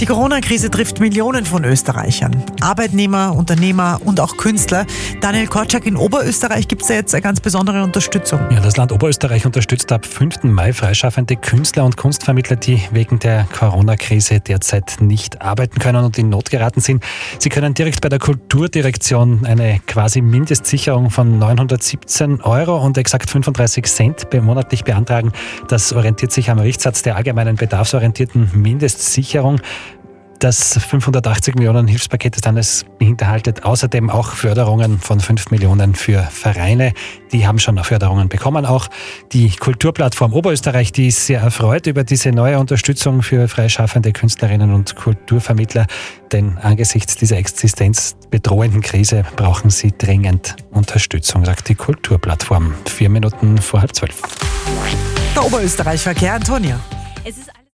Die Corona-Krise trifft Millionen von Österreichern. Arbeitnehmer, Unternehmer und auch Künstler. Daniel Korczak, in Oberösterreich gibt es ja jetzt eine ganz besondere Unterstützung. Ja, das Land Oberösterreich unterstützt ab 5. Mai freischaffende Künstler und Kunstvermittler, die wegen der Corona-Krise derzeit nicht arbeiten können und in Not geraten sind. Sie können direkt bei der Kulturdirektion eine quasi Mindestsicherung von 917 Euro und exakt 35 Cent monatlich beantragen. Das orientiert sich am Richtsatz der allgemeinen bedarfsorientierten Mindestsicherung. Das 580 Millionen Hilfspaket des Landes beinhaltet außerdem auch Förderungen von 5 Millionen für Vereine. Die haben schon Förderungen bekommen. Auch die Kulturplattform Oberösterreich, die ist sehr erfreut über diese neue Unterstützung für freischaffende Künstlerinnen und Kulturvermittler. Denn angesichts dieser existenzbedrohenden Krise brauchen sie dringend Unterstützung, sagt die Kulturplattform. Vier Minuten vor halb zwölf. Der Oberösterreich-Verkehr, Antonia. Es ist